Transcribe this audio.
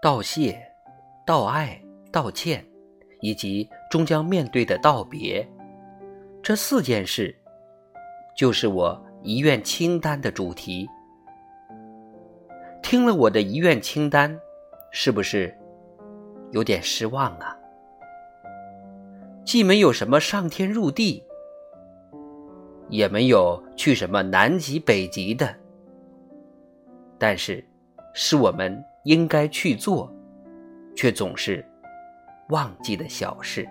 道谢、道爱、道歉，以及终将面对的道别，这四件事，就是我遗愿清单的主题。听了我的遗愿清单，是不是有点失望啊？既没有什么上天入地，也没有去什么南极北极的，但是，是我们应该去做，却总是忘记的小事。